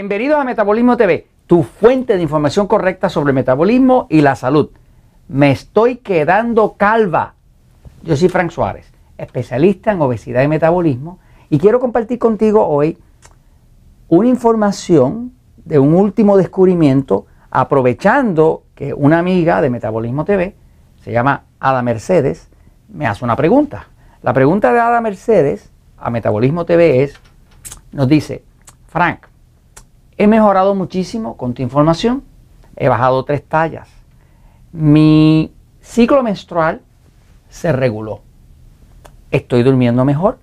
Bienvenidos a Metabolismo TV, tu fuente de información correcta sobre el metabolismo y la salud. Me estoy quedando calva. Yo soy Frank Suárez, especialista en obesidad y metabolismo, y quiero compartir contigo hoy una información de un último descubrimiento, aprovechando que una amiga de Metabolismo TV, se llama Ada Mercedes, me hace una pregunta. La pregunta de Ada Mercedes a Metabolismo TV es, nos dice, Frank, He mejorado muchísimo con tu información. He bajado tres tallas. Mi ciclo menstrual se reguló. Estoy durmiendo mejor.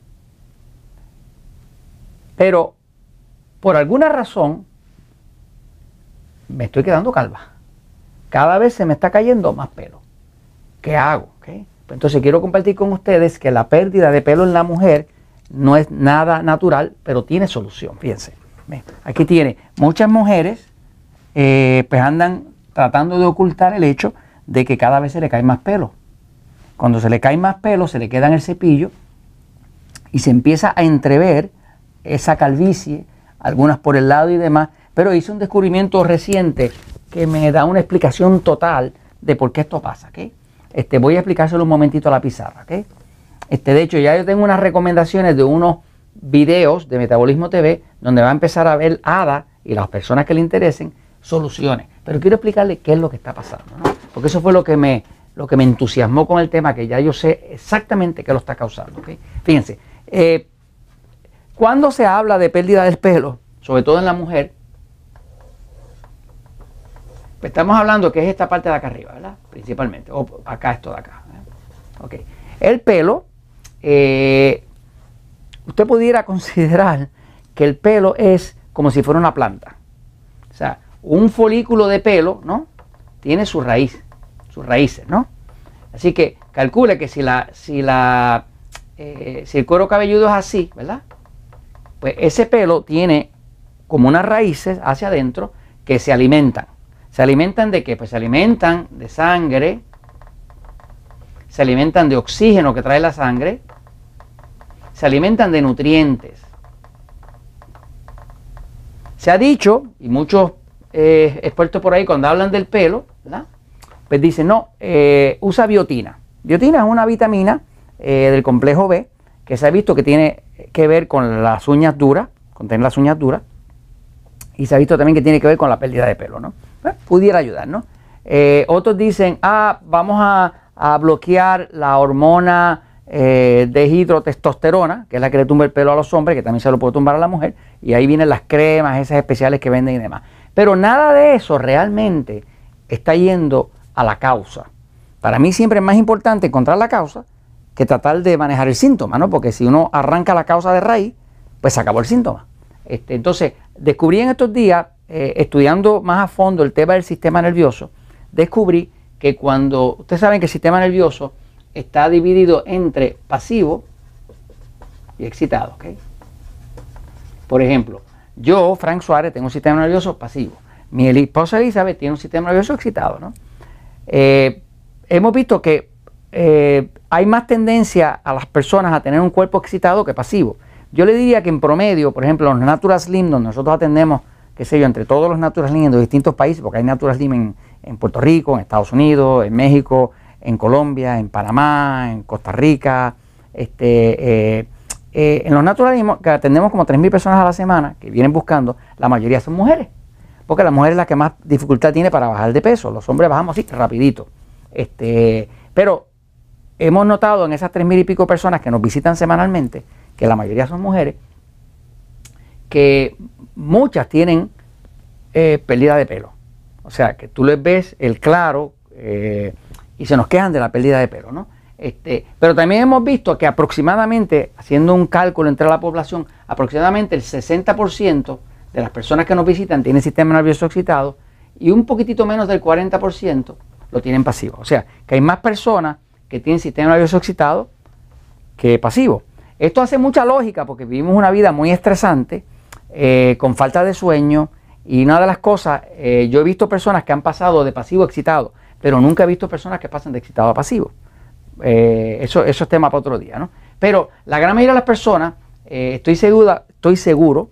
Pero por alguna razón me estoy quedando calva. Cada vez se me está cayendo más pelo. ¿Qué hago? Pues entonces quiero compartir con ustedes que la pérdida de pelo en la mujer no es nada natural, pero tiene solución. Fíjense. Aquí tiene muchas mujeres, eh, pues andan tratando de ocultar el hecho de que cada vez se le cae más pelo. Cuando se le cae más pelo, se le queda en el cepillo y se empieza a entrever esa calvicie, algunas por el lado y demás. Pero hice un descubrimiento reciente que me da una explicación total de por qué esto pasa. Este, voy a explicárselo un momentito a la pizarra. Este, de hecho, ya yo tengo unas recomendaciones de unos videos de Metabolismo TV donde va a empezar a ver Ada y las personas que le interesen soluciones. Pero quiero explicarle qué es lo que está pasando, porque eso fue lo que me, lo que me entusiasmó con el tema, que ya yo sé exactamente qué lo está causando. Fíjense, eh, cuando se habla de pérdida del pelo, sobre todo en la mujer, pues estamos hablando que es esta parte de acá arriba, ¿verdad? Principalmente, o acá esto de acá. ¿eh? El pelo eh, usted pudiera considerar que el pelo es como si fuera una planta. O sea, un folículo de pelo, ¿no? Tiene su raíz, sus raíces, ¿no? Así que calcule que si la, si la, eh, si el cuero cabelludo es así, ¿verdad? Pues ese pelo tiene como unas raíces hacia adentro que se alimentan. ¿Se alimentan de qué? Pues se alimentan de sangre, se alimentan de oxígeno que trae la sangre, se alimentan de nutrientes. Se ha dicho, y muchos eh, expertos por ahí cuando hablan del pelo, pues dicen, no, eh, usa biotina. Biotina es una vitamina eh, del complejo B que se ha visto que tiene que ver con las uñas duras, con tener las uñas duras, y se ha visto también que tiene que ver con la pérdida de pelo, ¿no? Pues, pudiera ayudar, ¿no? otros dicen, ah, vamos a, a bloquear la hormona eh, de hidrotestosterona, que es la que le tumba el pelo a los hombres, que también se lo puede tumbar a la mujer, y ahí vienen las cremas, esas especiales que venden y demás. Pero nada de eso realmente está yendo a la causa. Para mí siempre es más importante encontrar la causa que tratar de manejar el síntoma, ¿no? Porque si uno arranca la causa de raíz, pues se acabó el síntoma. Este, entonces, descubrí en estos días, eh, estudiando más a fondo el tema del sistema nervioso, descubrí que cuando, ustedes saben que el sistema nervioso está dividido entre pasivo y excitado. Por ejemplo, yo, Frank Suárez, tengo un sistema nervioso pasivo. Mi esposa Elizabeth tiene un sistema nervioso excitado. Eh, hemos visto que eh, hay más tendencia a las personas a tener un cuerpo excitado que pasivo. Yo le diría que en promedio, por ejemplo, los Natural Slim, donde nosotros atendemos, qué sé yo, entre todos los Natural Slim en los distintos países, porque hay Natural Slim en Puerto Rico, en Estados Unidos, en México, en Colombia, en Panamá, en Costa Rica. Este, eh, eh, en los naturalismos, que atendemos como 3.000 personas a la semana que vienen buscando, la mayoría son mujeres. Porque la mujer es la que más dificultad tiene para bajar de peso. Los hombres bajamos así, rapidito. Este, pero hemos notado en esas 3.000 y pico personas que nos visitan semanalmente, que la mayoría son mujeres, que muchas tienen eh, pérdida de pelo. O sea, que tú les ves el claro, y se nos quejan de la pérdida de pelo, ¿no? Este, pero también hemos visto que aproximadamente, haciendo un cálculo entre la población, aproximadamente el 60% de las personas que nos visitan tienen sistema nervioso excitado y un poquitito menos del 40% lo tienen pasivo. O sea, que hay más personas que tienen sistema nervioso excitado que pasivo. Esto hace mucha lógica porque vivimos una vida muy estresante, eh, con falta de sueño y una de las cosas, eh, yo he visto personas que han pasado de pasivo a excitado pero nunca he visto personas que pasen de excitado a pasivo. Eh, eso, eso es tema para otro día, ¿no? Pero la gran mayoría de las personas, eh, estoy, segura, estoy seguro,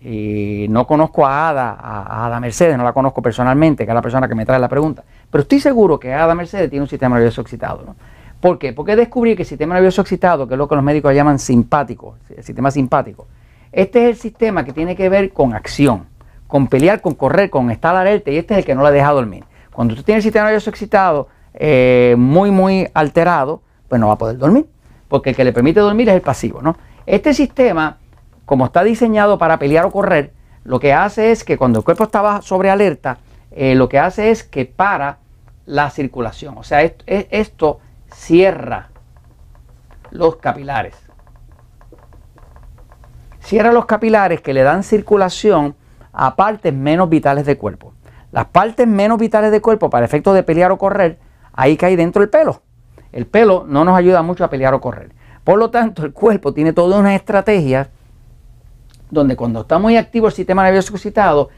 y no conozco a Ada, a, Ada Mercedes, no la conozco personalmente, que es la persona que me trae la pregunta, pero estoy seguro que Ada Mercedes tiene un sistema nervioso excitado. ¿no? ¿Por qué? Porque descubrí que el sistema nervioso excitado, que es lo que los médicos llaman simpático, el sistema simpático, este es el sistema que tiene que ver con acción, con pelear, con correr, con estar alerta, y este es el que no la deja dormir. Cuando usted tiene el sistema nervioso excitado eh, muy, muy alterado, pues no va a poder dormir, porque el que le permite dormir es el pasivo. ¿no? Este sistema, como está diseñado para pelear o correr, lo que hace es que cuando el cuerpo está sobre alerta, eh, lo que hace es que para la circulación. O sea, esto cierra los capilares. Cierra los capilares que le dan circulación a partes menos vitales del cuerpo. Las partes menos vitales del cuerpo para efectos de pelear o correr, ahí cae dentro el pelo. El pelo no nos ayuda mucho a pelear o correr. Por lo tanto, el cuerpo tiene toda una estrategia donde cuando está muy activo el sistema nervioso excitado,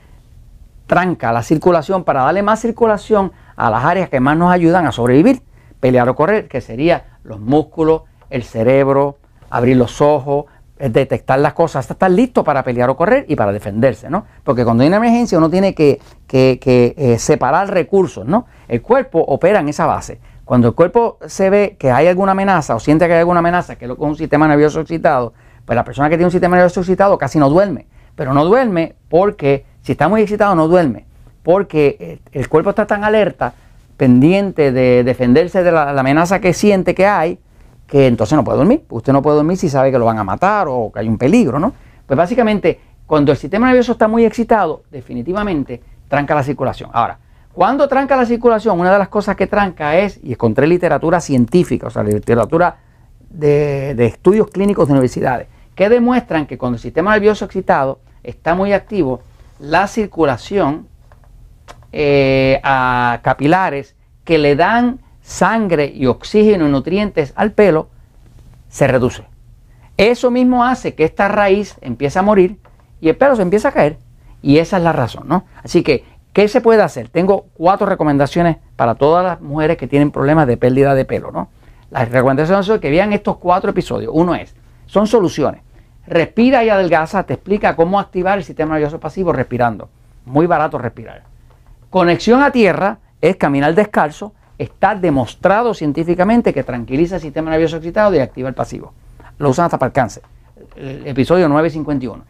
tranca la circulación para darle más circulación a las áreas que más nos ayudan a sobrevivir, pelear o correr, que sería los músculos, el cerebro, abrir los ojos, detectar las cosas, hasta estar listo para pelear o correr y para defenderse, ¿no? Porque cuando hay una emergencia uno tiene que, eh, separar recursos, ¿no? El cuerpo opera en esa base. Cuando el cuerpo se ve que hay alguna amenaza o siente que hay alguna amenaza, que es un sistema nervioso excitado, pues la persona que tiene un sistema nervioso excitado casi no duerme. Pero no duerme porque, si está muy excitado, no duerme. Porque eh, el cuerpo está tan alerta, pendiente de defenderse de la amenaza que siente que hay, que entonces no puede dormir. Usted no puede dormir si sabe que lo van a matar o que hay un peligro, ¿no? Pues básicamente, cuando el sistema nervioso está muy excitado, definitivamente tranca la circulación. Ahora, cuando tranca la circulación, una de las cosas que tranca es, y encontré literatura científica, o sea, literatura de, estudios clínicos de universidades, que demuestran que cuando el sistema nervioso excitado está muy activo, la circulación eh, a capilares que le dan sangre y oxígeno y nutrientes al pelo, se reduce. Eso mismo hace que esta raíz empiece a morir y el pelo se empieza a caer. Y esa es la razón, ¿no? Así que, ¿qué se puede hacer? Tengo cuatro recomendaciones para todas las mujeres que tienen problemas de pérdida de pelo, ¿no? Las recomendaciones son que vean estos cuatro episodios. Uno es, son soluciones. Respira y adelgaza, te explica cómo activar el sistema nervioso pasivo respirando. Muy barato respirar. Conexión a tierra es caminar descalzo está demostrado científicamente que tranquiliza el sistema nervioso excitado y activa el pasivo. Lo usan hasta para el cáncer. El episodio 951.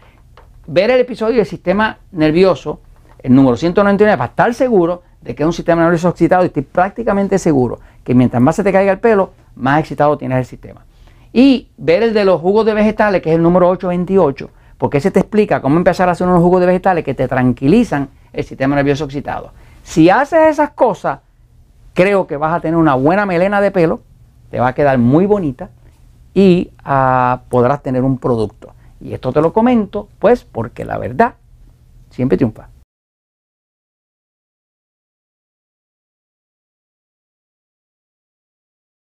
Ver el episodio del sistema nervioso, el número 199, para estar seguro de que es un sistema nervioso excitado y estoy prácticamente seguro que mientras más se te caiga el pelo, más excitado tienes el sistema. Y ver el de los jugos de vegetales, que es el número 828, porque ese te explica cómo empezar a hacer unos jugos de vegetales que te tranquilizan el sistema nervioso excitado. Si haces esas cosas, creo que vas a tener una buena melena de pelo, te va a quedar muy bonita y ah, podrás tener un producto. Y esto te lo comento, pues, porque la verdad siempre triunfa.